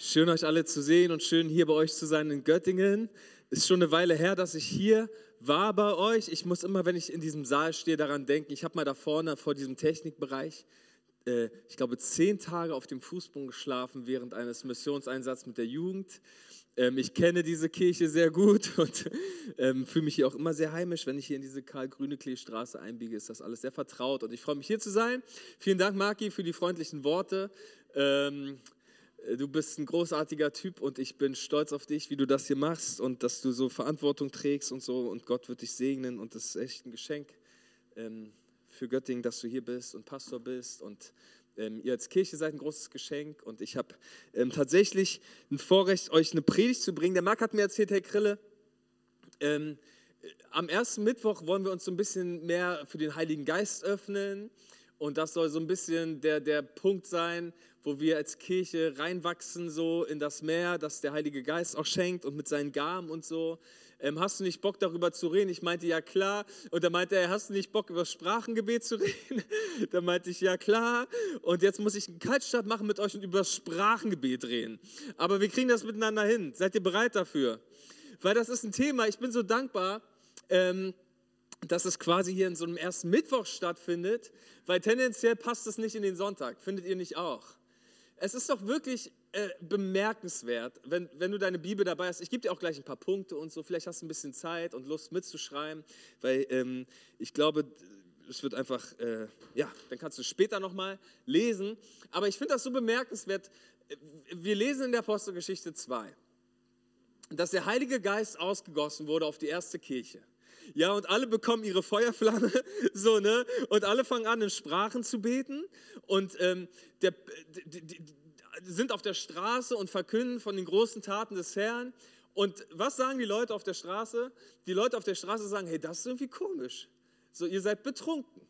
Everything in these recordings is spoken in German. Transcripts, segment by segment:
Schön euch alle zu sehen und schön hier bei euch zu sein in Göttingen. Ist schon eine Weile her, dass ich hier war bei euch. Ich muss immer, wenn ich in diesem Saal stehe, daran denken. Ich habe mal da vorne vor diesem Technikbereich, äh, ich glaube, zehn Tage auf dem Fußboden geschlafen während eines Missionseinsatzes mit der Jugend. Ähm, ich kenne diese Kirche sehr gut und ähm, fühle mich hier auch immer sehr heimisch. Wenn ich hier in diese Karl-Grüneklee-Straße einbiege, ist das alles sehr vertraut und ich freue mich hier zu sein. Vielen Dank, Marki, für die freundlichen Worte. Ähm, äh, du bist ein großartiger Typ und ich bin stolz auf dich, wie du das hier machst und dass du so Verantwortung trägst und so. Und Gott wird dich segnen und das ist echt ein Geschenk ähm, für Göttingen, dass du hier bist und Pastor bist und ähm, ihr als Kirche seid ein großes Geschenk. Und ich habe ähm, tatsächlich ein Vorrecht, euch eine Predigt zu bringen. Der Marc hat mir erzählt, Herr Krille, ähm, am ersten Mittwoch wollen wir uns so ein bisschen mehr für den Heiligen Geist öffnen. Und das soll so ein bisschen der, der Punkt sein, wo wir als Kirche reinwachsen so in das Meer, das der Heilige Geist auch schenkt und mit seinen Gaben und so. Ähm, hast du nicht Bock darüber zu reden? Ich meinte, ja klar. Und da meinte er, hast du nicht Bock über Sprachengebet zu reden? da meinte ich, ja klar. Und jetzt muss ich einen Kaltstart machen mit euch und über Sprachengebet reden. Aber wir kriegen das miteinander hin. Seid ihr bereit dafür? Weil das ist ein Thema, ich bin so dankbar. Ähm, dass es quasi hier in so einem ersten Mittwoch stattfindet, weil tendenziell passt es nicht in den Sonntag. Findet ihr nicht auch? Es ist doch wirklich äh, bemerkenswert, wenn, wenn du deine Bibel dabei hast. Ich gebe dir auch gleich ein paar Punkte und so. Vielleicht hast du ein bisschen Zeit und Lust mitzuschreiben, weil ähm, ich glaube, es wird einfach, äh, ja, dann kannst du später nochmal lesen. Aber ich finde das so bemerkenswert. Wir lesen in der Apostelgeschichte 2, dass der Heilige Geist ausgegossen wurde auf die erste Kirche. Ja, und alle bekommen ihre Feuerflamme, so, ne? Und alle fangen an, in Sprachen zu beten. Und ähm, der, die, die, sind auf der Straße und verkünden von den großen Taten des Herrn. Und was sagen die Leute auf der Straße? Die Leute auf der Straße sagen, hey, das ist irgendwie komisch. So, ihr seid betrunken.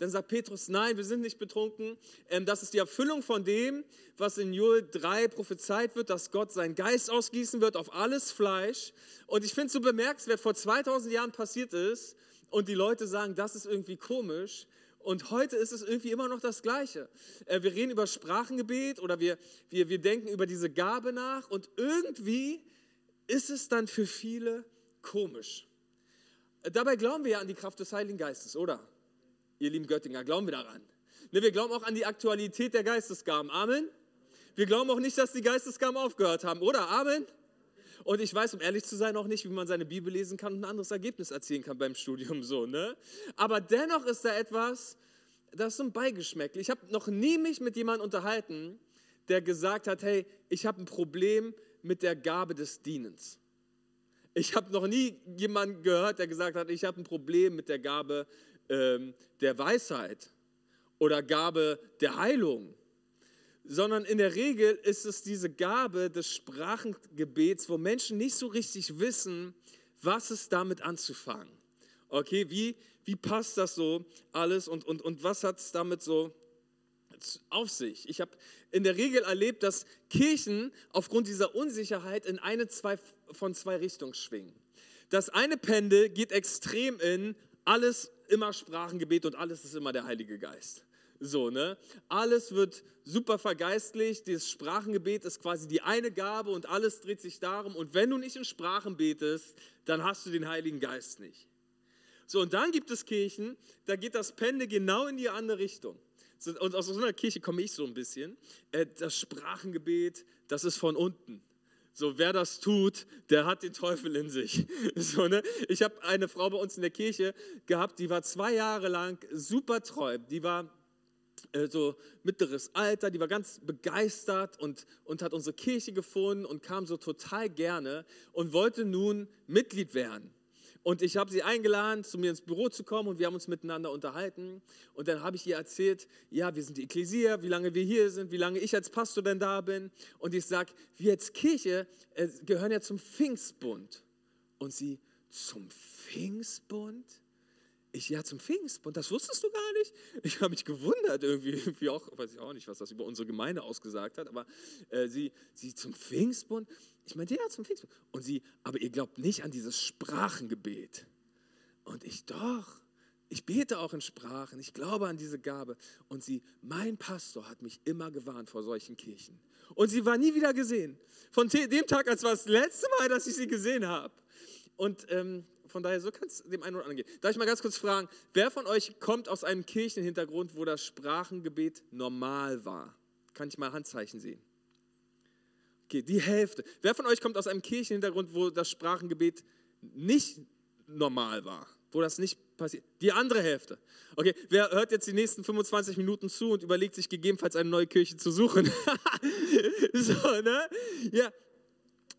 Dann sagt Petrus, nein, wir sind nicht betrunken. Ähm, das ist die Erfüllung von dem, was in Joel 3 prophezeit wird, dass Gott seinen Geist ausgießen wird auf alles Fleisch. Und ich finde es so bemerkenswert, vor 2000 Jahren passiert ist und die Leute sagen, das ist irgendwie komisch. Und heute ist es irgendwie immer noch das Gleiche. Äh, wir reden über Sprachengebet oder wir, wir, wir denken über diese Gabe nach und irgendwie ist es dann für viele komisch. Äh, dabei glauben wir ja an die Kraft des Heiligen Geistes, oder? Ihr lieben Göttinger, glauben wir daran. Ne, wir glauben auch an die Aktualität der Geistesgaben. Amen. Wir glauben auch nicht, dass die Geistesgaben aufgehört haben, oder? Amen. Und ich weiß, um ehrlich zu sein, auch nicht, wie man seine Bibel lesen kann und ein anderes Ergebnis erzielen kann beim Studium so, ne? Aber dennoch ist da etwas, das ist so ein Beigeschmäckle. Ich habe noch nie mich mit jemandem unterhalten, der gesagt hat, hey, ich habe ein Problem mit der Gabe des Dienens. Ich habe noch nie jemanden gehört, der gesagt hat, ich habe ein Problem mit der Gabe ähm, der Weisheit oder Gabe der Heilung, sondern in der Regel ist es diese Gabe des Sprachengebets, wo Menschen nicht so richtig wissen, was es damit anzufangen. Okay, wie, wie passt das so alles und, und, und was hat es damit so auf sich? Ich habe in der Regel erlebt, dass Kirchen aufgrund dieser Unsicherheit in eine zwei, von zwei Richtungen schwingen. Das eine Pendel geht extrem in alles immer Sprachengebet und alles ist immer der Heilige Geist. So, ne? Alles wird super vergeistlicht. Dieses Sprachengebet ist quasi die eine Gabe und alles dreht sich darum. Und wenn du nicht in Sprachen betest, dann hast du den Heiligen Geist nicht. So, und dann gibt es Kirchen, da geht das Pende genau in die andere Richtung. Und aus so einer Kirche komme ich so ein bisschen. Äh, das Sprachengebet, das ist von unten. So, wer das tut, der hat den Teufel in sich. So, ne? Ich habe eine Frau bei uns in der Kirche gehabt, die war zwei Jahre lang super treu. Die war äh, so mittleres Alter, die war ganz begeistert und, und hat unsere Kirche gefunden und kam so total gerne und wollte nun Mitglied werden. Und ich habe sie eingeladen, zu mir ins Büro zu kommen und wir haben uns miteinander unterhalten. Und dann habe ich ihr erzählt, ja, wir sind die Ekklesia, wie lange wir hier sind, wie lange ich als Pastor denn da bin. Und ich sage, wir als Kirche äh, gehören ja zum Pfingstbund. Und sie, zum Pfingstbund? Ich, ja, zum Pfingstbund, das wusstest du gar nicht? Ich habe mich gewundert irgendwie, irgendwie auch, weiß ich auch nicht, was das über unsere Gemeinde ausgesagt hat, aber äh, sie, sie zum Pfingstbund? Ich meinte, ja, zum Pfingstbund. Und sie, aber ihr glaubt nicht an dieses Sprachengebet. Und ich, doch, ich bete auch in Sprachen, ich glaube an diese Gabe. Und sie, mein Pastor hat mich immer gewarnt vor solchen Kirchen. Und sie war nie wieder gesehen. Von dem Tag, als war das letzte Mal, dass ich sie gesehen habe. Und ähm, von daher, so kann es dem einen oder anderen gehen. Darf ich mal ganz kurz fragen, wer von euch kommt aus einem Kirchenhintergrund, wo das Sprachengebet normal war? Kann ich mal Handzeichen sehen? Okay, die Hälfte. Wer von euch kommt aus einem Kirchenhintergrund, wo das Sprachengebet nicht normal war? Wo das nicht passiert? Die andere Hälfte. Okay, wer hört jetzt die nächsten 25 Minuten zu und überlegt sich gegebenenfalls eine neue Kirche zu suchen? so, ne? Ja.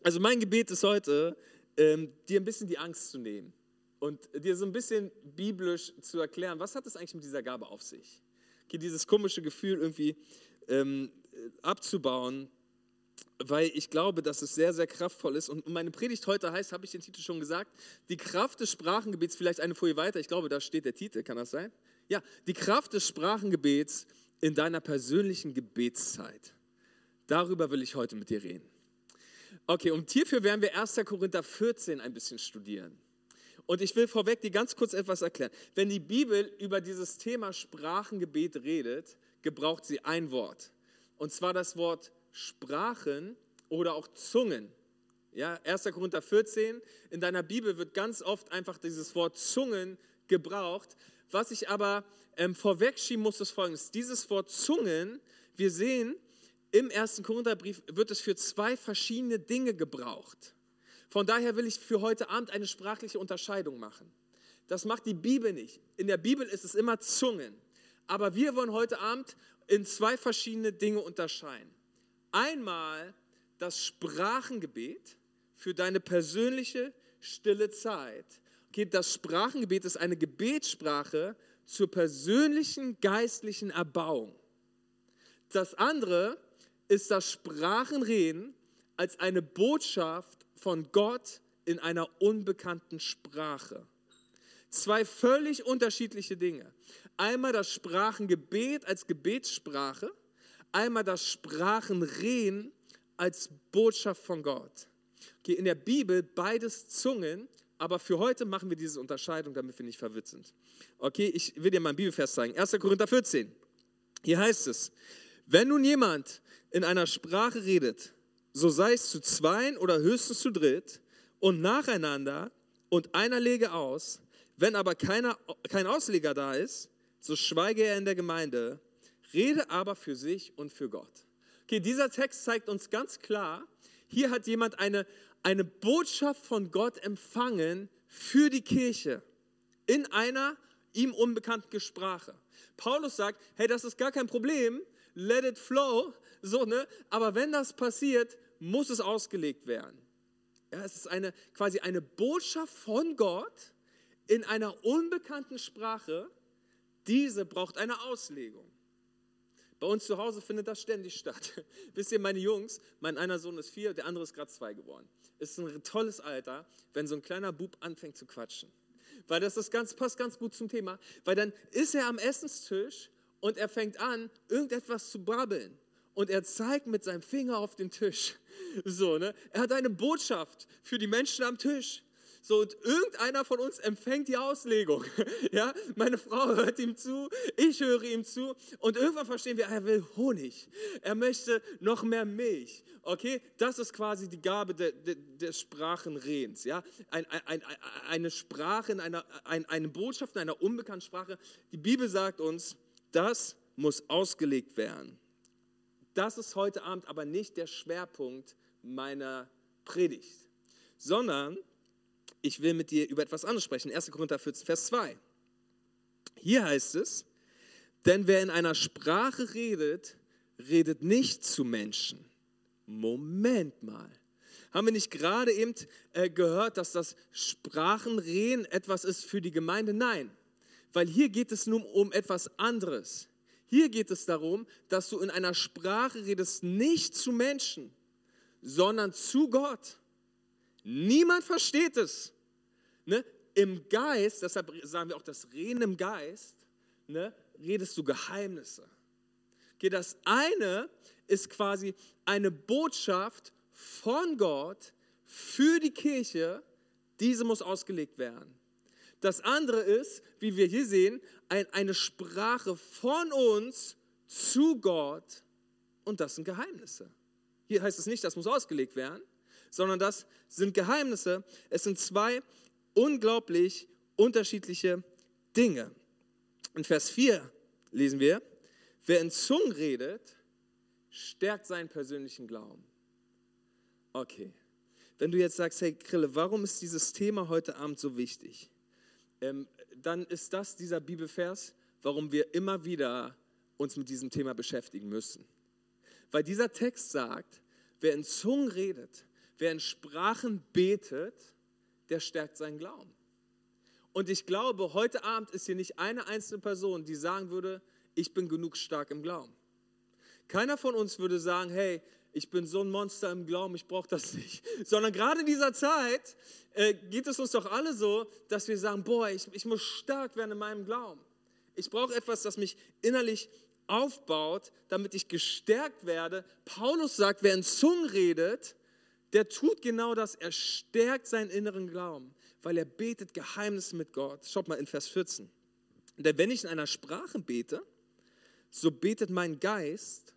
Also mein Gebet ist heute, ähm, dir ein bisschen die Angst zu nehmen und dir so ein bisschen biblisch zu erklären, was hat es eigentlich mit dieser Gabe auf sich? Okay, dieses komische Gefühl irgendwie ähm, abzubauen, weil ich glaube, dass es sehr, sehr kraftvoll ist. Und meine Predigt heute heißt, habe ich den Titel schon gesagt, die Kraft des Sprachengebets, vielleicht eine Folie weiter, ich glaube, da steht der Titel, kann das sein? Ja, die Kraft des Sprachengebets in deiner persönlichen Gebetszeit. Darüber will ich heute mit dir reden. Okay, und hierfür werden wir 1. Korinther 14 ein bisschen studieren. Und ich will vorweg dir ganz kurz etwas erklären. Wenn die Bibel über dieses Thema Sprachengebet redet, gebraucht sie ein Wort. Und zwar das Wort Sprachen oder auch Zungen. Ja, 1. Korinther 14, in deiner Bibel wird ganz oft einfach dieses Wort Zungen gebraucht. Was ich aber ähm, vorwegschieben muss, ist folgendes. Dieses Wort Zungen, wir sehen, im ersten Korintherbrief wird es für zwei verschiedene Dinge gebraucht. Von daher will ich für heute Abend eine sprachliche Unterscheidung machen. Das macht die Bibel nicht. In der Bibel ist es immer Zungen. Aber wir wollen heute Abend in zwei verschiedene Dinge unterscheiden. Einmal das Sprachengebet für deine persönliche stille Zeit. Okay, das Sprachengebet ist eine Gebetssprache zur persönlichen geistlichen Erbauung. Das andere ist das Sprachenreden als eine Botschaft von Gott in einer unbekannten Sprache. Zwei völlig unterschiedliche Dinge. Einmal das Sprachengebet als Gebetssprache, einmal das Sprachenreden als Botschaft von Gott. Okay, in der Bibel beides Zungen, aber für heute machen wir diese Unterscheidung, damit wir nicht verwirrt sind. Okay, ich will dir mal ein Bibelvers zeigen. 1. Korinther 14. Hier heißt es, wenn nun jemand in einer Sprache redet, so sei es zu zweien oder höchstens zu dritt und nacheinander und einer lege aus. Wenn aber keiner, kein Ausleger da ist, so schweige er in der Gemeinde, rede aber für sich und für Gott. Okay, dieser Text zeigt uns ganz klar, hier hat jemand eine, eine Botschaft von Gott empfangen für die Kirche in einer ihm unbekannten Sprache. Paulus sagt, hey, das ist gar kein Problem, let it flow, so, ne? Aber wenn das passiert, muss es ausgelegt werden. Ja, es ist eine, quasi eine Botschaft von Gott in einer unbekannten Sprache. Diese braucht eine Auslegung. Bei uns zu Hause findet das ständig statt. Wisst ihr, meine Jungs, mein einer Sohn ist vier, der andere ist gerade zwei geworden. Ist ein tolles Alter, wenn so ein kleiner Bub anfängt zu quatschen. Weil das ist ganz, passt ganz gut zum Thema. Weil dann ist er am Essenstisch und er fängt an, irgendetwas zu brabbeln und er zeigt mit seinem Finger auf den Tisch. So, ne? Er hat eine Botschaft für die Menschen am Tisch. So, und irgendeiner von uns empfängt die Auslegung. Ja, meine Frau hört ihm zu, ich höre ihm zu und irgendwann verstehen wir, er will Honig. Er möchte noch mehr Milch. Okay, das ist quasi die Gabe de, de, des Sprachenredens. Ja, ein, ein, ein, eine Sprache, in einer, eine Botschaft in einer unbekannten Sprache. Die Bibel sagt uns, das muss ausgelegt werden. Das ist heute Abend aber nicht der Schwerpunkt meiner Predigt, sondern ich will mit dir über etwas anderes sprechen. 1. Korinther 14, Vers 2. Hier heißt es, denn wer in einer Sprache redet, redet nicht zu Menschen. Moment mal. Haben wir nicht gerade eben äh, gehört, dass das Sprachenreden etwas ist für die Gemeinde? Nein, weil hier geht es nun um etwas anderes. Hier geht es darum, dass du in einer Sprache redest, nicht zu Menschen, sondern zu Gott. Niemand versteht es. Ne? Im Geist, deshalb sagen wir auch das Reden im Geist, ne, redest du Geheimnisse. Okay, das eine ist quasi eine Botschaft von Gott für die Kirche, diese muss ausgelegt werden. Das andere ist, wie wir hier sehen, ein, eine Sprache von uns zu Gott und das sind Geheimnisse. Hier heißt es nicht, das muss ausgelegt werden, sondern das sind Geheimnisse. Es sind zwei unglaublich unterschiedliche Dinge. In Vers 4 lesen wir, wer in Zungen redet, stärkt seinen persönlichen Glauben. Okay, wenn du jetzt sagst, hey Krille, warum ist dieses Thema heute Abend so wichtig? Ähm, dann ist das dieser Bibelvers, warum wir immer wieder uns mit diesem Thema beschäftigen müssen. Weil dieser Text sagt, wer in Zungen redet, wer in Sprachen betet, der stärkt seinen Glauben. Und ich glaube, heute Abend ist hier nicht eine einzelne Person, die sagen würde, ich bin genug stark im Glauben. Keiner von uns würde sagen, hey, ich bin so ein Monster im Glauben, ich brauche das nicht. Sondern gerade in dieser Zeit äh, geht es uns doch alle so, dass wir sagen, boah, ich, ich muss stark werden in meinem Glauben. Ich brauche etwas, das mich innerlich aufbaut, damit ich gestärkt werde. Paulus sagt, wer in Zungen redet, der tut genau das. Er stärkt seinen inneren Glauben, weil er betet Geheimnisse mit Gott. Schaut mal in Vers 14. Denn wenn ich in einer Sprache bete, so betet mein Geist,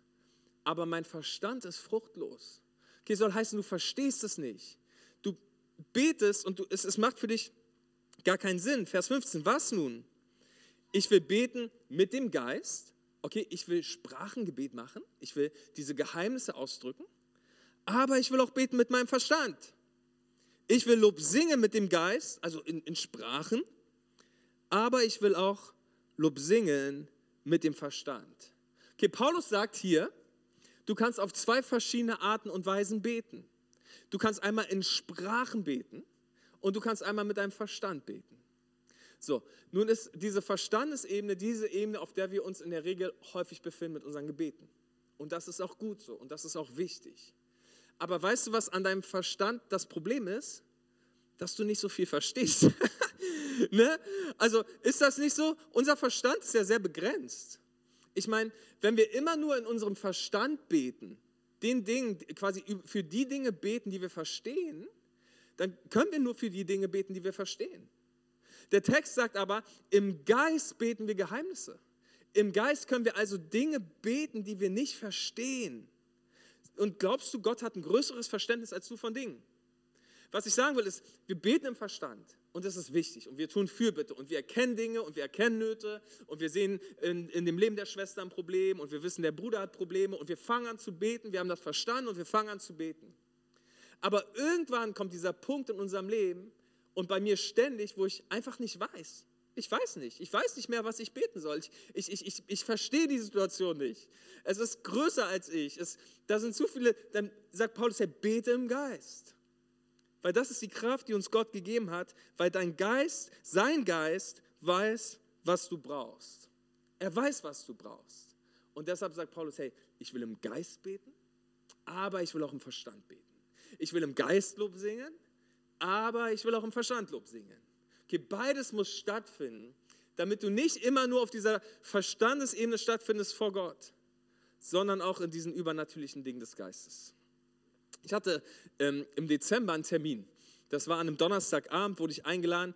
aber mein Verstand ist fruchtlos. Okay, soll heißen, du verstehst es nicht. Du betest und du, es, es macht für dich gar keinen Sinn. Vers 15, was nun? Ich will beten mit dem Geist. Okay, ich will Sprachengebet machen. Ich will diese Geheimnisse ausdrücken. Aber ich will auch beten mit meinem Verstand. Ich will Lob singen mit dem Geist, also in, in Sprachen. Aber ich will auch Lob singen mit dem Verstand. Okay, Paulus sagt hier, Du kannst auf zwei verschiedene Arten und Weisen beten. Du kannst einmal in Sprachen beten und du kannst einmal mit deinem Verstand beten. So, nun ist diese Verstandesebene diese Ebene, auf der wir uns in der Regel häufig befinden mit unseren Gebeten. Und das ist auch gut so und das ist auch wichtig. Aber weißt du, was an deinem Verstand das Problem ist? Dass du nicht so viel verstehst. ne? Also ist das nicht so? Unser Verstand ist ja sehr begrenzt. Ich meine, wenn wir immer nur in unserem Verstand beten, den Dingen, quasi für die Dinge beten, die wir verstehen, dann können wir nur für die Dinge beten, die wir verstehen. Der Text sagt aber, im Geist beten wir Geheimnisse. Im Geist können wir also Dinge beten, die wir nicht verstehen. Und glaubst du, Gott hat ein größeres Verständnis als du von Dingen? Was ich sagen will, ist, wir beten im Verstand. Und das ist wichtig. Und wir tun Fürbitte. Und wir erkennen Dinge und wir erkennen Nöte. Und wir sehen in, in dem Leben der Schwester ein Problem. Und wir wissen, der Bruder hat Probleme. Und wir fangen an zu beten. Wir haben das verstanden und wir fangen an zu beten. Aber irgendwann kommt dieser Punkt in unserem Leben und bei mir ständig, wo ich einfach nicht weiß. Ich weiß nicht. Ich weiß nicht mehr, was ich beten soll. Ich, ich, ich, ich verstehe die Situation nicht. Es ist größer als ich. Es, da sind zu viele. Dann sagt Paulus, er bete im Geist. Weil das ist die Kraft, die uns Gott gegeben hat, weil dein Geist, sein Geist, weiß, was du brauchst. Er weiß, was du brauchst. Und deshalb sagt Paulus, hey, ich will im Geist beten, aber ich will auch im Verstand beten. Ich will im Geist Lob singen, aber ich will auch im Verstand Lob singen. Okay, beides muss stattfinden, damit du nicht immer nur auf dieser Verstandesebene stattfindest vor Gott, sondern auch in diesen übernatürlichen Dingen des Geistes. Ich hatte ähm, im Dezember einen Termin. Das war an einem Donnerstagabend, wurde ich eingeladen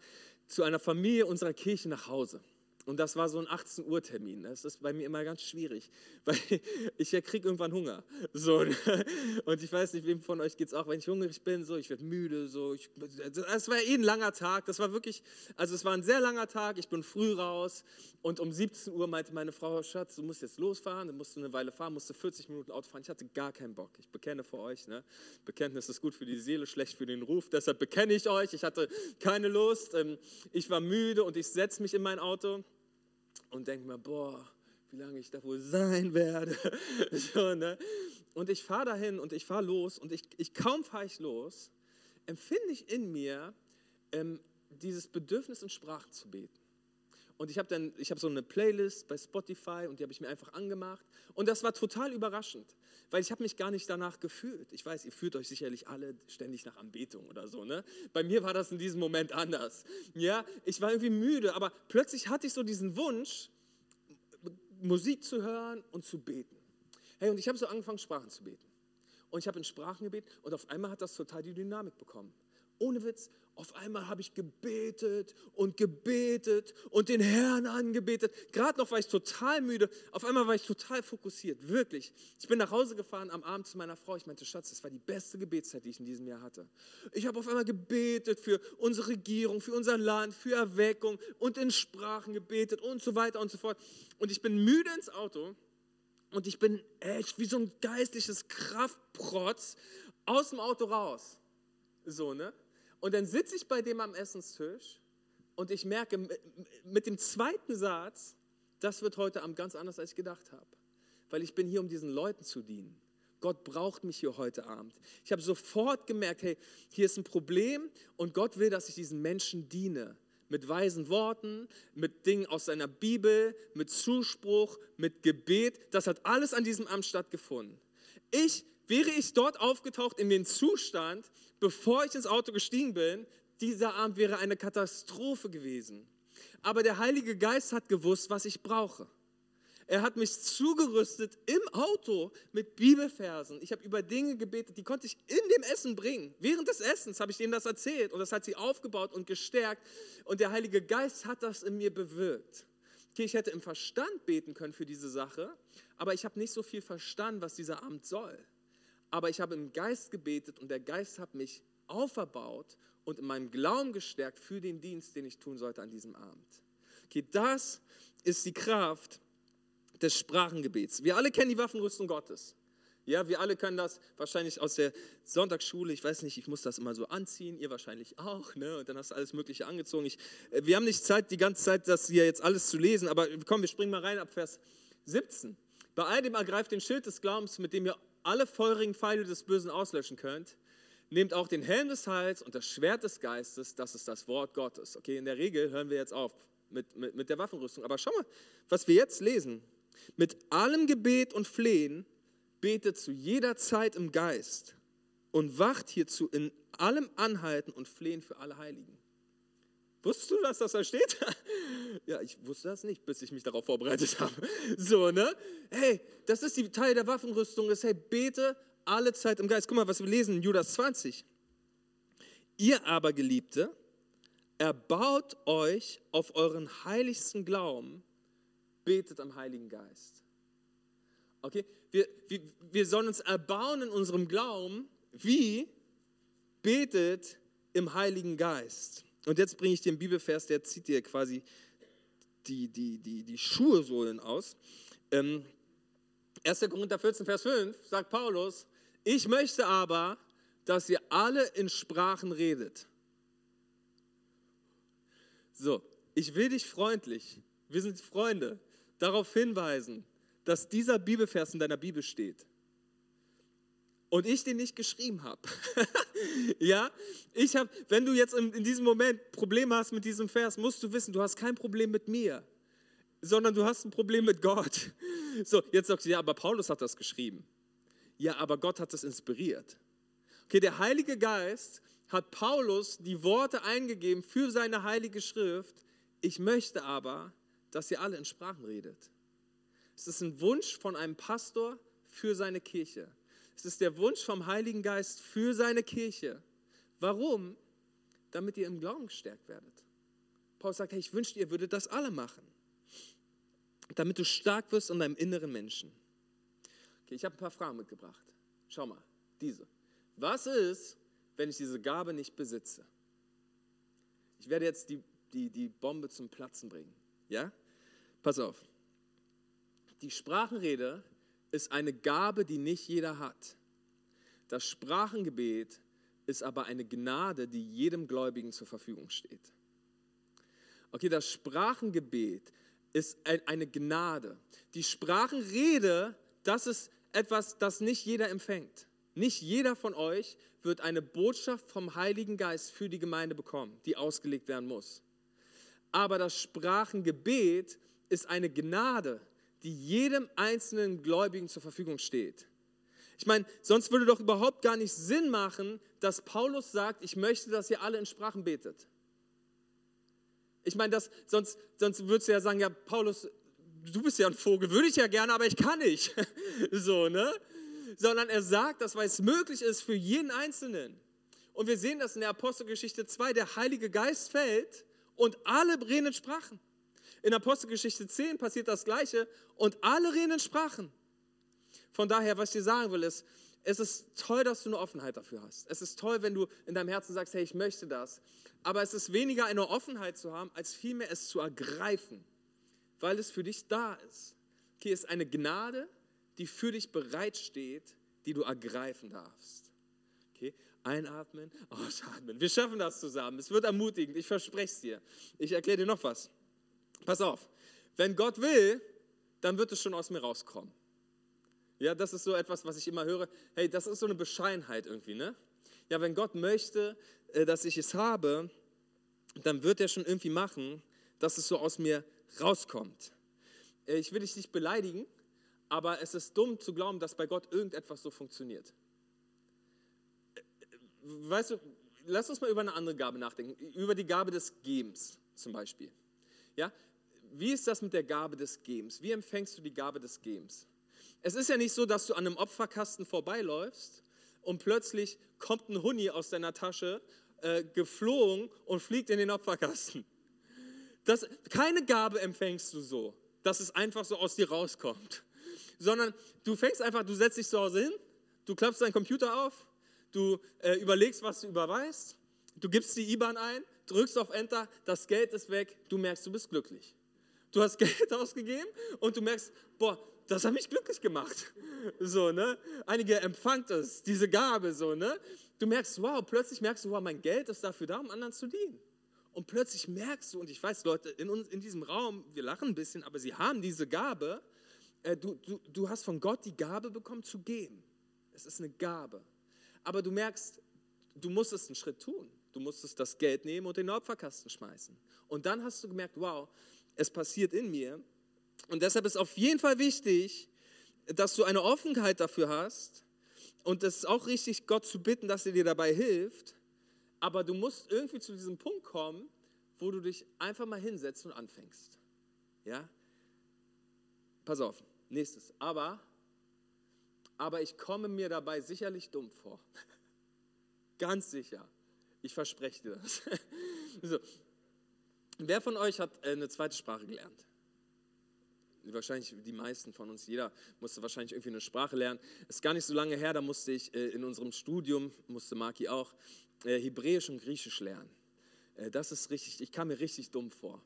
zu einer Familie unserer Kirche nach Hause. Und das war so ein 18 Uhr Termin. Das ist bei mir immer ganz schwierig, weil ich kriege irgendwann Hunger. So, ne? und ich weiß nicht, wem von euch geht es auch, wenn ich hungrig bin, so, ich werde müde. So, ich, war eh ein langer Tag. Das war wirklich, also es war ein sehr langer Tag. Ich bin früh raus und um 17 Uhr meinte meine Frau, Schatz, du musst jetzt losfahren. Dann musst du eine Weile fahren, musst du 40 Minuten Auto fahren. Ich hatte gar keinen Bock. Ich bekenne vor euch. Ne? Bekenntnis ist gut für die Seele, schlecht für den Ruf. Deshalb bekenne ich euch. Ich hatte keine Lust. Ähm, ich war müde und ich setze mich in mein Auto und denke mir, boah, wie lange ich da wohl sein werde. so, ne? Und ich fahre dahin und ich fahre los und ich, ich kaum fahre ich los, empfinde ich in mir ähm, dieses Bedürfnis in Sprachen zu beten. Und ich habe dann, ich habe so eine Playlist bei Spotify und die habe ich mir einfach angemacht. Und das war total überraschend, weil ich habe mich gar nicht danach gefühlt. Ich weiß, ihr fühlt euch sicherlich alle ständig nach Anbetung oder so. Ne? Bei mir war das in diesem Moment anders. Ja, ich war irgendwie müde, aber plötzlich hatte ich so diesen Wunsch, Musik zu hören und zu beten. Hey, und ich habe so angefangen, Sprachen zu beten. Und ich habe in Sprachen gebetet und auf einmal hat das total die Dynamik bekommen. ohne Witz, auf einmal habe ich gebetet und gebetet und den Herrn angebetet. Gerade noch war ich total müde. Auf einmal war ich total fokussiert, wirklich. Ich bin nach Hause gefahren am Abend zu meiner Frau. Ich meinte, Schatz, das war die beste Gebetszeit, die ich in diesem Jahr hatte. Ich habe auf einmal gebetet für unsere Regierung, für unser Land, für Erweckung und in Sprachen gebetet und so weiter und so fort. Und ich bin müde ins Auto und ich bin echt wie so ein geistliches Kraftprotz aus dem Auto raus. So, ne? Und dann sitze ich bei dem am Essenstisch und ich merke mit dem zweiten Satz, das wird heute Abend ganz anders, als ich gedacht habe. Weil ich bin hier, um diesen Leuten zu dienen. Gott braucht mich hier heute Abend. Ich habe sofort gemerkt, hey, hier ist ein Problem und Gott will, dass ich diesen Menschen diene. Mit weisen Worten, mit Dingen aus seiner Bibel, mit Zuspruch, mit Gebet. Das hat alles an diesem Abend stattgefunden. Ich, wäre ich dort aufgetaucht in den Zustand, bevor ich ins Auto gestiegen bin, dieser Abend wäre eine Katastrophe gewesen. Aber der Heilige Geist hat gewusst, was ich brauche. Er hat mich zugerüstet im Auto mit Bibelfersen. Ich habe über Dinge gebetet, die konnte ich in dem Essen bringen. Während des Essens habe ich ihnen das erzählt und das hat sie aufgebaut und gestärkt. Und der Heilige Geist hat das in mir bewirkt. Okay, ich hätte im Verstand beten können für diese Sache, aber ich habe nicht so viel verstanden, was dieser Abend soll aber ich habe im Geist gebetet und der Geist hat mich auferbaut und in meinem Glauben gestärkt für den Dienst, den ich tun sollte an diesem Abend. Okay, das ist die Kraft des Sprachengebets. Wir alle kennen die Waffenrüstung Gottes. Ja, wir alle können das wahrscheinlich aus der Sonntagsschule. Ich weiß nicht, ich muss das immer so anziehen, ihr wahrscheinlich auch. Ne? Und dann hast du alles Mögliche angezogen. Ich, äh, wir haben nicht Zeit, die ganze Zeit das hier jetzt alles zu lesen, aber komm, wir springen mal rein ab Vers 17. Bei all dem ergreift den Schild des Glaubens, mit dem ihr alle feurigen Pfeile des Bösen auslöschen könnt, nehmt auch den Helm des Heils und das Schwert des Geistes, das ist das Wort Gottes. Okay, in der Regel hören wir jetzt auf mit, mit, mit der Waffenrüstung. Aber schau mal, was wir jetzt lesen. Mit allem Gebet und Flehen betet zu jeder Zeit im Geist und wacht hierzu in allem Anhalten und Flehen für alle Heiligen. Wusstest du, dass das da steht? ja, ich wusste das nicht, bis ich mich darauf vorbereitet habe. So, ne? Hey, das ist die Teil der Waffenrüstung, ist, hey, bete alle Zeit im Geist. Guck mal, was wir lesen in Judas 20. Ihr aber, Geliebte, erbaut euch auf euren heiligsten Glauben, betet am Heiligen Geist. Okay? Wir, wir, wir sollen uns erbauen in unserem Glauben. Wie? Betet im Heiligen Geist. Und jetzt bringe ich einen Bibelvers, der zieht dir quasi die, die, die, die Schuhesohlen aus. Ähm, 1. Korinther 14, Vers 5 sagt Paulus, ich möchte aber, dass ihr alle in Sprachen redet. So, ich will dich freundlich, wir sind Freunde, darauf hinweisen, dass dieser Bibelvers in deiner Bibel steht und ich den nicht geschrieben habe. ja, ich habe, wenn du jetzt in, in diesem Moment Probleme hast mit diesem Vers, musst du wissen, du hast kein Problem mit mir, sondern du hast ein Problem mit Gott. So, jetzt sagst du, ja, aber Paulus hat das geschrieben. Ja, aber Gott hat das inspiriert. Okay, der Heilige Geist hat Paulus die Worte eingegeben für seine heilige Schrift. Ich möchte aber, dass ihr alle in Sprachen redet. Es ist ein Wunsch von einem Pastor für seine Kirche. Es ist der Wunsch vom Heiligen Geist für seine Kirche. Warum? Damit ihr im Glauben gestärkt werdet. Paulus sagt, hey, ich wünschte, ihr würdet das alle machen. Damit du stark wirst in deinem inneren Menschen. Okay, ich habe ein paar Fragen mitgebracht. Schau mal, diese. Was ist, wenn ich diese Gabe nicht besitze? Ich werde jetzt die, die, die Bombe zum Platzen bringen. Ja? Pass auf. Die Sprachenrede ist eine Gabe, die nicht jeder hat. Das Sprachengebet ist aber eine Gnade, die jedem Gläubigen zur Verfügung steht. Okay, das Sprachengebet ist eine Gnade. Die Sprachenrede, das ist etwas, das nicht jeder empfängt. Nicht jeder von euch wird eine Botschaft vom Heiligen Geist für die Gemeinde bekommen, die ausgelegt werden muss. Aber das Sprachengebet ist eine Gnade, die jedem einzelnen Gläubigen zur Verfügung steht. Ich meine, sonst würde doch überhaupt gar nicht Sinn machen, dass Paulus sagt, ich möchte, dass ihr alle in Sprachen betet. Ich meine, das, sonst, sonst würdest du ja sagen, ja, Paulus, du bist ja ein Vogel, würde ich ja gerne, aber ich kann nicht. so, ne? Sondern er sagt das, weil es möglich ist für jeden Einzelnen. Und wir sehen das in der Apostelgeschichte 2, der Heilige Geist fällt und alle reden in Sprachen. In Apostelgeschichte 10 passiert das Gleiche und alle reden in Sprachen. Von daher, was ich dir sagen will, ist, es ist toll, dass du eine Offenheit dafür hast. Es ist toll, wenn du in deinem Herzen sagst, hey, ich möchte das. Aber es ist weniger eine Offenheit zu haben, als vielmehr es zu ergreifen, weil es für dich da ist. Es ist eine Gnade, die für dich bereitsteht, die du ergreifen darfst. Okay, einatmen, ausatmen. Wir schaffen das zusammen. Es wird ermutigend, ich verspreche es dir. Ich erkläre dir noch was. Pass auf, wenn Gott will, dann wird es schon aus mir rauskommen. Ja, das ist so etwas, was ich immer höre. Hey, das ist so eine Bescheidenheit irgendwie, ne? Ja, wenn Gott möchte, äh, dass ich es habe, dann wird er schon irgendwie machen, dass es so aus mir rauskommt. Äh, ich will dich nicht beleidigen, aber es ist dumm zu glauben, dass bei Gott irgendetwas so funktioniert. Äh, weißt du, lass uns mal über eine andere Gabe nachdenken, über die Gabe des Gebens zum Beispiel. Ja, wie ist das mit der Gabe des Gebens? Wie empfängst du die Gabe des Gebens? Es ist ja nicht so, dass du an einem Opferkasten vorbeiläufst und plötzlich kommt ein Huni aus deiner Tasche äh, geflogen und fliegt in den Opferkasten. Das, keine Gabe empfängst du so, dass es einfach so aus dir rauskommt, sondern du fängst einfach, du setzt dich zu Hause hin, du klappst deinen Computer auf, du äh, überlegst, was du überweist, du gibst die IBAN ein, drückst auf Enter, das Geld ist weg, du merkst, du bist glücklich. Du hast Geld ausgegeben und du merkst, boah, das hat mich glücklich gemacht. So, ne? Einige empfangt es, diese Gabe, so, ne? Du merkst, wow, plötzlich merkst du, wow, mein Geld ist dafür da, um anderen zu dienen. Und plötzlich merkst du, und ich weiß, Leute, in, uns, in diesem Raum, wir lachen ein bisschen, aber sie haben diese Gabe, äh, du, du, du hast von Gott die Gabe bekommen zu geben. Es ist eine Gabe. Aber du merkst, du musstest einen Schritt tun. Du musstest das Geld nehmen und den Opferkasten schmeißen. Und dann hast du gemerkt, wow, es passiert in mir und deshalb ist auf jeden Fall wichtig, dass du eine Offenheit dafür hast. Und es ist auch richtig, Gott zu bitten, dass er dir dabei hilft. Aber du musst irgendwie zu diesem Punkt kommen, wo du dich einfach mal hinsetzt und anfängst. Ja? Pass auf, nächstes. Aber, aber ich komme mir dabei sicherlich dumm vor. Ganz sicher. Ich verspreche dir das. so. Wer von euch hat äh, eine zweite Sprache gelernt? wahrscheinlich die meisten von uns, jeder musste wahrscheinlich irgendwie eine Sprache lernen. Ist gar nicht so lange her, da musste ich äh, in unserem Studium, musste Maki auch, äh, Hebräisch und Griechisch lernen. Das ist richtig, ich kam mir richtig dumm vor.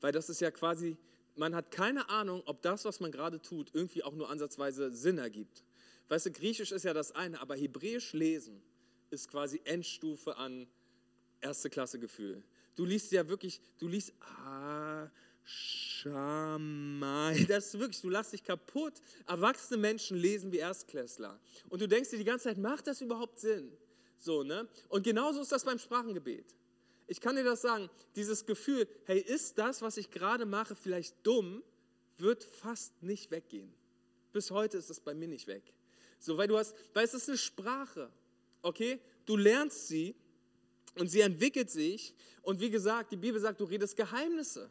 Weil das ist ja quasi, man hat keine Ahnung, ob das, was man gerade tut, irgendwie auch nur ansatzweise Sinn ergibt. Weißt du, Griechisch ist ja das eine, aber Hebräisch lesen ist quasi Endstufe an erste Klasse Gefühl. Du liest ja wirklich, du liest, ah, Schamai. Das ist wirklich, du lachst dich kaputt. Erwachsene Menschen lesen wie Erstklässler. Und du denkst dir die ganze Zeit, macht das überhaupt Sinn? So, ne? Und genauso ist das beim Sprachengebet. Ich kann dir das sagen, dieses Gefühl, hey, ist das, was ich gerade mache, vielleicht dumm, wird fast nicht weggehen. Bis heute ist es bei mir nicht weg. So, weil du hast, weil es ist eine Sprache, okay? Du lernst sie und sie entwickelt sich. Und wie gesagt, die Bibel sagt, du redest Geheimnisse.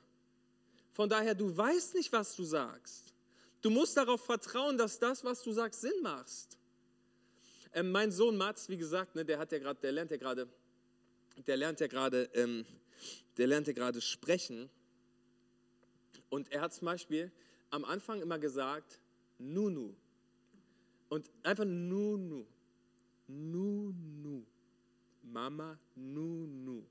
Von daher, du weißt nicht, was du sagst. Du musst darauf vertrauen, dass das, was du sagst, Sinn macht. Ähm, mein Sohn Mats, wie gesagt, ne, der hat ja gerade, der lernt ja gerade, der lernt ja gerade, ähm, der lernt ja gerade sprechen. Und er hat zum Beispiel am Anfang immer gesagt, Nunu. Und einfach Nunu. Nunu. Mama, Nunu.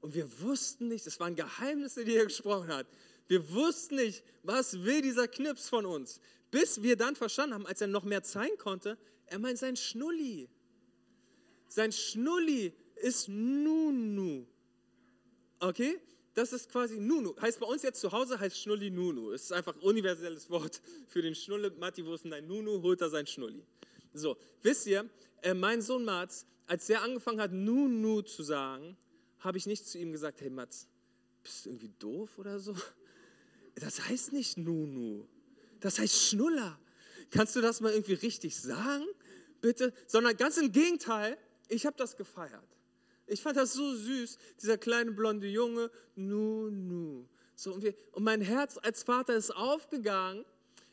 Und wir wussten nicht, es waren Geheimnisse, die er gesprochen hat. Wir wussten nicht, was will dieser Knips von uns. Bis wir dann verstanden haben, als er noch mehr zeigen konnte, er meint sein Schnulli. Sein Schnulli ist Nunu. Okay? Das ist quasi Nunu. Heißt bei uns jetzt zu Hause, heißt Schnulli Nunu. Es ist einfach ein universelles Wort für den Schnulle. Matti, wo ist denn dein Nunu? Holt er sein Schnulli. So, wisst ihr, äh, mein Sohn Mats, als er angefangen hat, Nunu zu sagen, habe ich nicht zu ihm gesagt, hey Mats, bist du irgendwie doof oder so? Das heißt nicht Nunu, das heißt Schnuller. Kannst du das mal irgendwie richtig sagen, bitte? Sondern ganz im Gegenteil, ich habe das gefeiert. Ich fand das so süß, dieser kleine blonde Junge, Nunu. So, und, und mein Herz als Vater ist aufgegangen,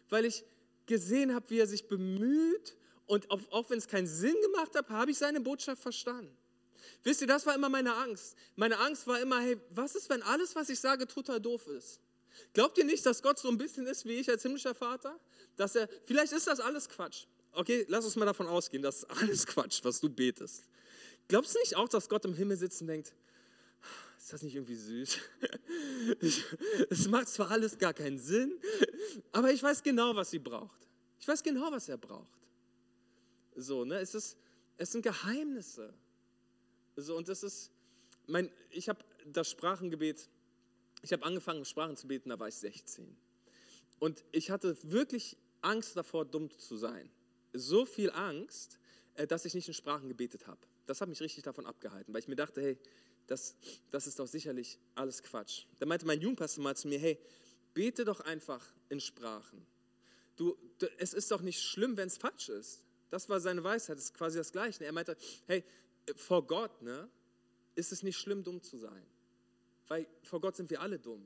weil ich gesehen habe, wie er sich bemüht und auch, auch wenn es keinen Sinn gemacht hat, habe ich seine Botschaft verstanden. Wisst ihr, das war immer meine Angst. Meine Angst war immer, hey, was ist, wenn alles, was ich sage, total doof ist? Glaubt ihr nicht, dass Gott so ein bisschen ist wie ich als himmlischer Vater? Dass er, vielleicht ist das alles Quatsch. Okay, lass uns mal davon ausgehen, das ist alles Quatsch, was du betest. Glaubst du nicht auch, dass Gott im Himmel sitzt und denkt, ist das nicht irgendwie süß? Es macht zwar alles gar keinen Sinn, aber ich weiß genau, was sie braucht. Ich weiß genau, was er braucht. So, ne? Es, ist, es sind Geheimnisse. So, und das ist, mein, ich habe das Sprachengebet, ich habe angefangen, Sprachen zu beten, da war ich 16. Und ich hatte wirklich Angst davor, dumm zu sein. So viel Angst, äh, dass ich nicht in Sprachen gebetet habe. Das hat mich richtig davon abgehalten, weil ich mir dachte, hey, das, das ist doch sicherlich alles Quatsch. Da meinte mein Jugendpastor mal zu mir, hey, bete doch einfach in Sprachen. Du, du es ist doch nicht schlimm, wenn es falsch ist. Das war seine Weisheit, das ist quasi das Gleiche. Er meinte, hey, vor Gott ne, ist es nicht schlimm, dumm zu sein. Weil vor Gott sind wir alle dumm.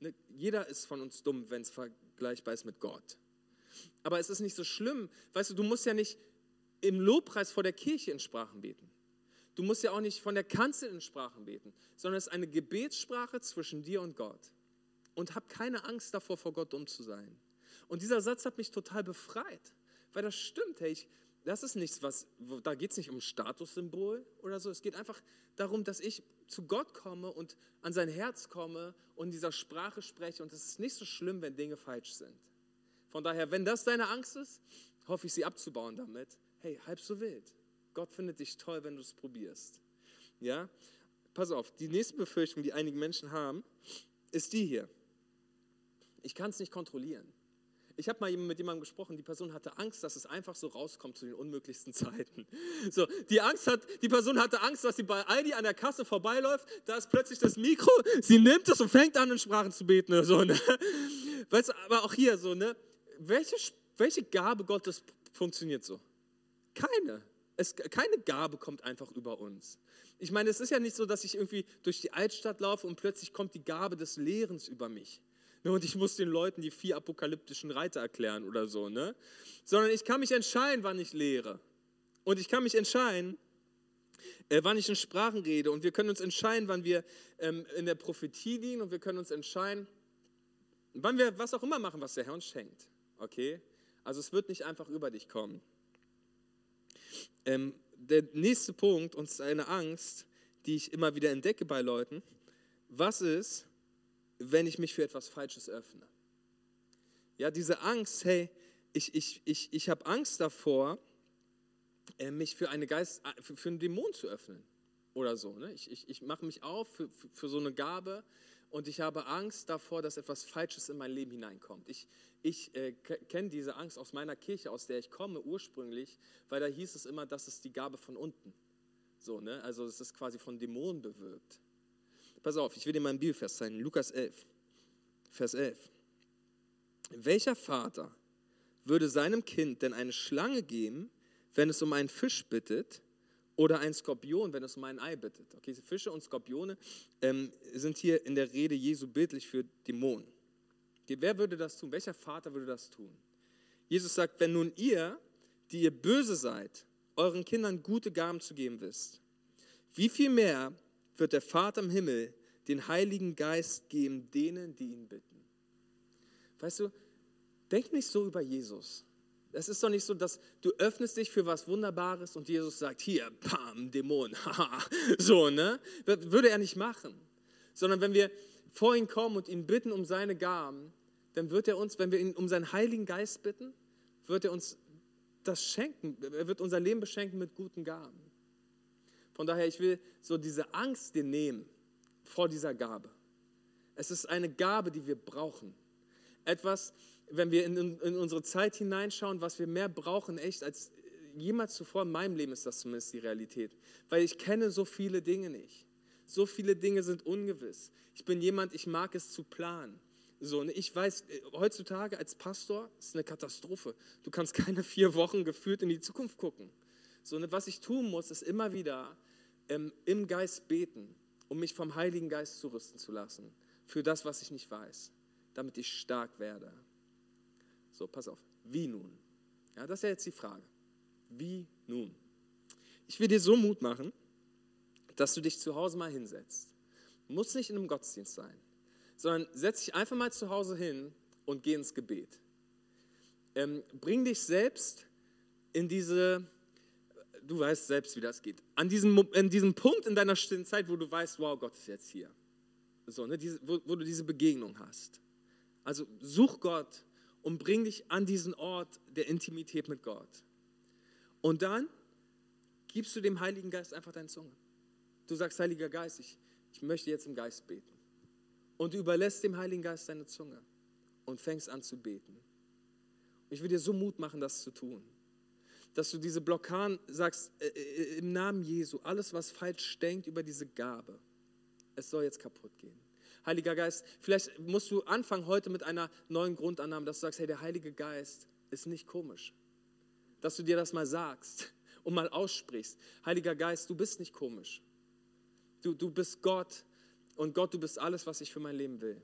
Ne, jeder ist von uns dumm, wenn es vergleichbar ist mit Gott. Aber es ist nicht so schlimm. Weißt du, du musst ja nicht im Lobpreis vor der Kirche in Sprachen beten. Du musst ja auch nicht von der Kanzel in Sprachen beten, sondern es ist eine Gebetssprache zwischen dir und Gott. Und hab keine Angst davor, vor Gott dumm zu sein. Und dieser Satz hat mich total befreit, weil das stimmt. Hey, ich, das ist nichts, was, da geht es nicht um Statussymbol oder so. Es geht einfach darum, dass ich zu Gott komme und an sein Herz komme und in dieser Sprache spreche. Und es ist nicht so schlimm, wenn Dinge falsch sind. Von daher, wenn das deine Angst ist, hoffe ich, sie abzubauen damit. Hey, halb so wild. Gott findet dich toll, wenn du es probierst. Ja? Pass auf, die nächste Befürchtung, die einige Menschen haben, ist die hier. Ich kann es nicht kontrollieren. Ich habe mal mit jemandem gesprochen, die Person hatte Angst, dass es einfach so rauskommt zu den unmöglichsten Zeiten. So, die Angst hat, die Person hatte Angst, dass sie bei Aldi an der Kasse vorbeiläuft, da ist plötzlich das Mikro, sie nimmt es und fängt an, in Sprachen zu beten. So, ne? weißt aber auch hier so, ne? Welche, welche Gabe Gottes funktioniert so? Keine. Es, keine Gabe kommt einfach über uns. Ich meine, es ist ja nicht so, dass ich irgendwie durch die Altstadt laufe und plötzlich kommt die Gabe des Lehrens über mich. Ne, und ich muss den Leuten die vier apokalyptischen Reiter erklären oder so, ne? Sondern ich kann mich entscheiden, wann ich lehre. Und ich kann mich entscheiden, äh, wann ich in Sprachen rede. Und wir können uns entscheiden, wann wir ähm, in der Prophetie dienen. Und wir können uns entscheiden, wann wir was auch immer machen, was der Herr uns schenkt. Okay? Also es wird nicht einfach über dich kommen. Ähm, der nächste Punkt, und es eine Angst, die ich immer wieder entdecke bei Leuten. Was ist, wenn ich mich für etwas Falsches öffne. Ja, diese Angst, hey, ich, ich, ich, ich habe Angst davor, äh, mich für, eine Geist, äh, für, für einen Dämon zu öffnen oder so. Ne? Ich, ich, ich mache mich auf für, für, für, so eine Gabe und ich habe Angst davor, dass etwas Falsches in mein Leben hineinkommt. Ich, ich äh, kenne diese Angst aus meiner Kirche, aus der ich komme ursprünglich, weil da hieß es immer, das ist die Gabe von unten. So, ne? Also es ist quasi von Dämonen bewirkt. Pass auf, ich will dir mal einen Bibelvers zeigen. Lukas 11, Vers 11. Welcher Vater würde seinem Kind denn eine Schlange geben, wenn es um einen Fisch bittet, oder einen Skorpion, wenn es um ein Ei bittet? Okay, Fische und Skorpione ähm, sind hier in der Rede Jesu bildlich für Dämonen. Okay, wer würde das tun? Welcher Vater würde das tun? Jesus sagt, wenn nun ihr, die ihr böse seid, euren Kindern gute Gaben zu geben wisst, wie viel mehr wird der Vater im Himmel den Heiligen Geist geben denen, die ihn bitten. Weißt du, denk nicht so über Jesus. Es ist doch nicht so, dass du öffnest dich für was Wunderbares und Jesus sagt, hier, pam, Dämon, haha, so, ne? Würde er nicht machen. Sondern wenn wir vor ihn kommen und ihn bitten um seine Gaben, dann wird er uns, wenn wir ihn um seinen Heiligen Geist bitten, wird er uns das schenken. Er wird unser Leben beschenken mit guten Gaben. Von daher, ich will so diese Angst dir nehmen vor dieser Gabe. Es ist eine Gabe, die wir brauchen. Etwas, wenn wir in, in, unsere Zeit hineinschauen, was wir mehr brauchen, echt als jemals zuvor in meinem Leben ist das zumindest die Realität. Weil ich kenne so viele Dinge nicht. So viele Dinge sind ungewiss. Ich bin jemand, ich mag es zu planen. So, ne, ich weiß, äh, heutzutage als Pastor ist eine Katastrophe. Du kannst keine vier Wochen gefühlt in die Zukunft gucken. So, ne, was ich tun muss, ist immer wieder ähm, im Geist beten, um mich vom Heiligen Geist zurüsten zu lassen für das, was ich nicht weiß, damit ich stark werde. So, pass auf. Wie nun? Ja, das ist ja jetzt die Frage. Wie nun? Ich will dir so Mut machen, dass du dich zu Hause mal hinsetzt. Muss nicht in einem Gottesdienst sein, sondern setz dich einfach mal zu Hause hin und geh ins Gebet. Ähm, bring dich selbst in diese, du weißt selbst, wie das geht, an diesem, an diesem Punkt in deiner Zeit, wo du weißt, wow, Gott ist jetzt hier. So, ne, diese, wo, wo du diese Begegnung hast. Also such Gott und bring dich an diesen Ort der Intimität mit Gott. Und dann gibst du dem Heiligen Geist einfach deine Zunge. Du sagst, Heiliger Geist, ich, ich möchte jetzt im Geist beten. Und du überlässt dem Heiligen Geist deine Zunge und fängst an zu beten. Ich will dir so Mut machen, das zu tun. Dass du diese Blockaden sagst, äh, äh, im Namen Jesu, alles, was falsch denkt über diese Gabe, es soll jetzt kaputt gehen. Heiliger Geist, vielleicht musst du anfangen heute mit einer neuen Grundannahme, dass du sagst, hey, der Heilige Geist ist nicht komisch. Dass du dir das mal sagst und mal aussprichst. Heiliger Geist, du bist nicht komisch. Du, du bist Gott und Gott, du bist alles, was ich für mein Leben will.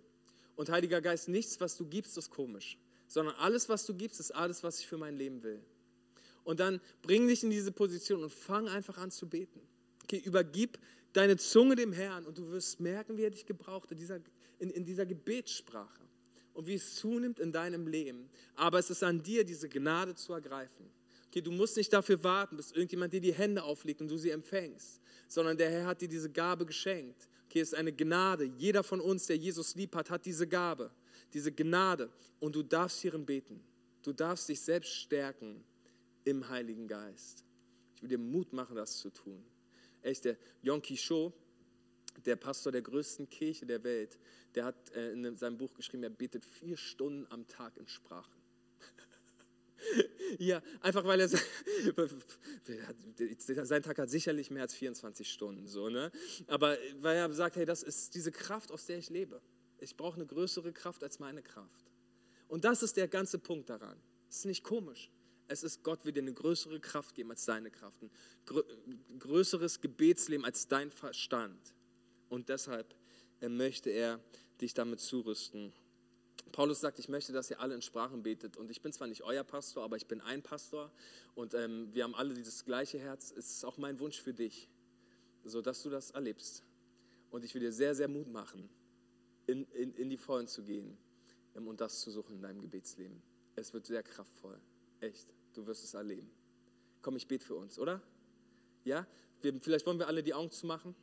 Und Heiliger Geist, nichts, was du gibst, ist komisch, sondern alles, was du gibst, ist alles, was ich für mein Leben will. Und dann bring dich in diese Position und fang einfach an zu beten. Okay, übergib deine Zunge dem Herrn und du wirst merken, wie er dich gebraucht in dieser, in, in dieser Gebetssprache und wie es zunimmt in deinem Leben. Aber es ist an dir, diese Gnade zu ergreifen. Okay, du musst nicht dafür warten, bis irgendjemand dir die Hände auflegt und du sie empfängst, sondern der Herr hat dir diese Gabe geschenkt. Okay, es ist eine Gnade. Jeder von uns, der Jesus lieb hat, hat diese Gabe, diese Gnade. Und du darfst hierin beten. Du darfst dich selbst stärken im Heiligen Geist. Ich will dir Mut machen, das zu tun. Echt, der Yonki Cho, der Pastor der größten Kirche der Welt, der hat äh, in seinem Buch geschrieben, er betet vier Stunden am Tag in Sprachen. ja, einfach weil er sein Tag hat sicherlich mehr als 24 Stunden, so, ne? Aber weil er sagt, hey, das ist diese Kraft, aus der ich lebe. Ich brauche eine größere Kraft als meine Kraft. Und das ist der ganze Punkt daran. Es ist nicht komisch. Es ist, Gott will dir eine größere Kraft geben als deine Kraft, ein größeres Gebetsleben als dein Verstand. Und deshalb äh, möchte er dich damit zurüsten. Paulus sagt, ich möchte, dass ihr alle in Sprachen betet. Und ich bin zwar nicht euer Pastor, aber ich bin ein Pastor. Und ähm, wir haben alle dieses gleiche Herz. Es ist auch mein Wunsch für dich, sodass du das erlebst. Und ich will dir sehr, sehr Mut machen, in, in, in die Vollen zu gehen ähm, und das zu suchen in deinem Gebetsleben. Es wird sehr kraftvoll. Echt, du wirst es erleben. Komm, ich bete für uns, oder? Ja? Wir, vielleicht wollen wir alle die Augen zumachen.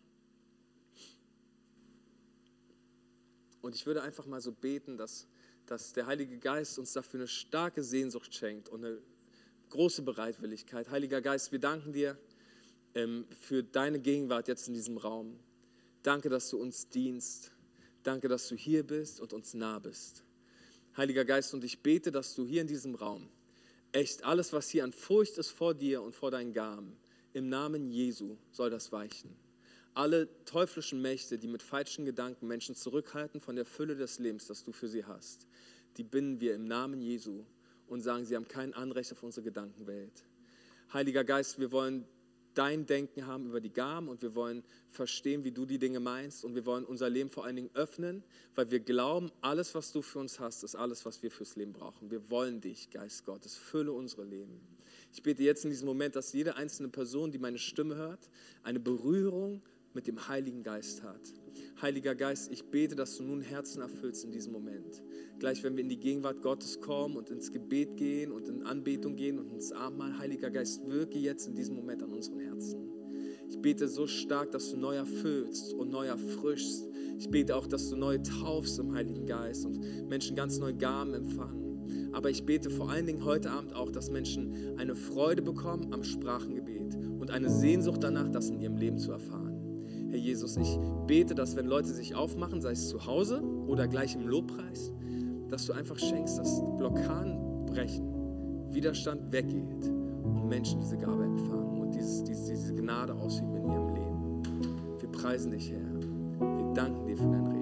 Und ich würde einfach mal so beten, dass, dass der Heilige Geist uns dafür eine starke Sehnsucht schenkt und eine große Bereitwilligkeit. Heiliger Geist, wir danken dir ähm, für deine Gegenwart jetzt in diesem Raum. Danke, dass du uns dienst. Danke, dass du hier bist und uns nah bist. Heiliger Geist, und ich bete, dass du hier in diesem Raum Echt, alles, was hier an Furcht ist vor dir und vor deinen Gaben, im Namen Jesu soll das weichen. Alle teuflischen Mächte, die mit falschen Gedanken Menschen zurückhalten von der Fülle des Lebens, das du für sie hast, die binden wir im Namen Jesu und sagen, sie haben kein Anrecht auf unsere Gedankenwelt. Heiliger Geist, wir wollen dein Denken haben über die Gaben und wir wollen verstehen, wie du die Dinge meinst und wir wollen unser Leben vor allen Dingen öffnen, weil wir glauben, alles, was du für uns hast, ist alles, was wir fürs Leben brauchen. Wir wollen dich, Geist Gottes, fülle unsere Leben. Ich bete jetzt in diesem Moment, dass jede einzelne Person, die meine Stimme hört, eine Berührung mit dem Heiligen Geist hat. Heiliger Geist, ich bete, dass du nun Herzen erfüllst in diesem Moment. Gleich, wenn wir in die Gegenwart Gottes kommen und ins Gebet gehen und in Anbetung gehen und ins Abendmahl, Heiliger Geist, wirke jetzt in diesem Moment an unseren Herzen. Ich bete so stark, dass du neu erfüllst und neu erfrischst. Ich bete auch, dass du neu taufst im Heiligen Geist und Menschen ganz neue Gaben empfangen. Aber ich bete vor allen Dingen heute Abend auch, dass Menschen eine Freude bekommen am Sprachengebet und eine Sehnsucht danach, das in ihrem Leben zu erfahren. Herr Jesus, ich bete, dass wenn Leute sich aufmachen, sei es zu Hause oder gleich im Lobpreis, dass du einfach schenkst, dass Blockaden brechen, Widerstand weggeht und Menschen diese Gabe empfangen und dieses, diese, diese Gnade ausüben in ihrem Leben. Wir preisen dich, Herr. Wir danken dir für dein Reden.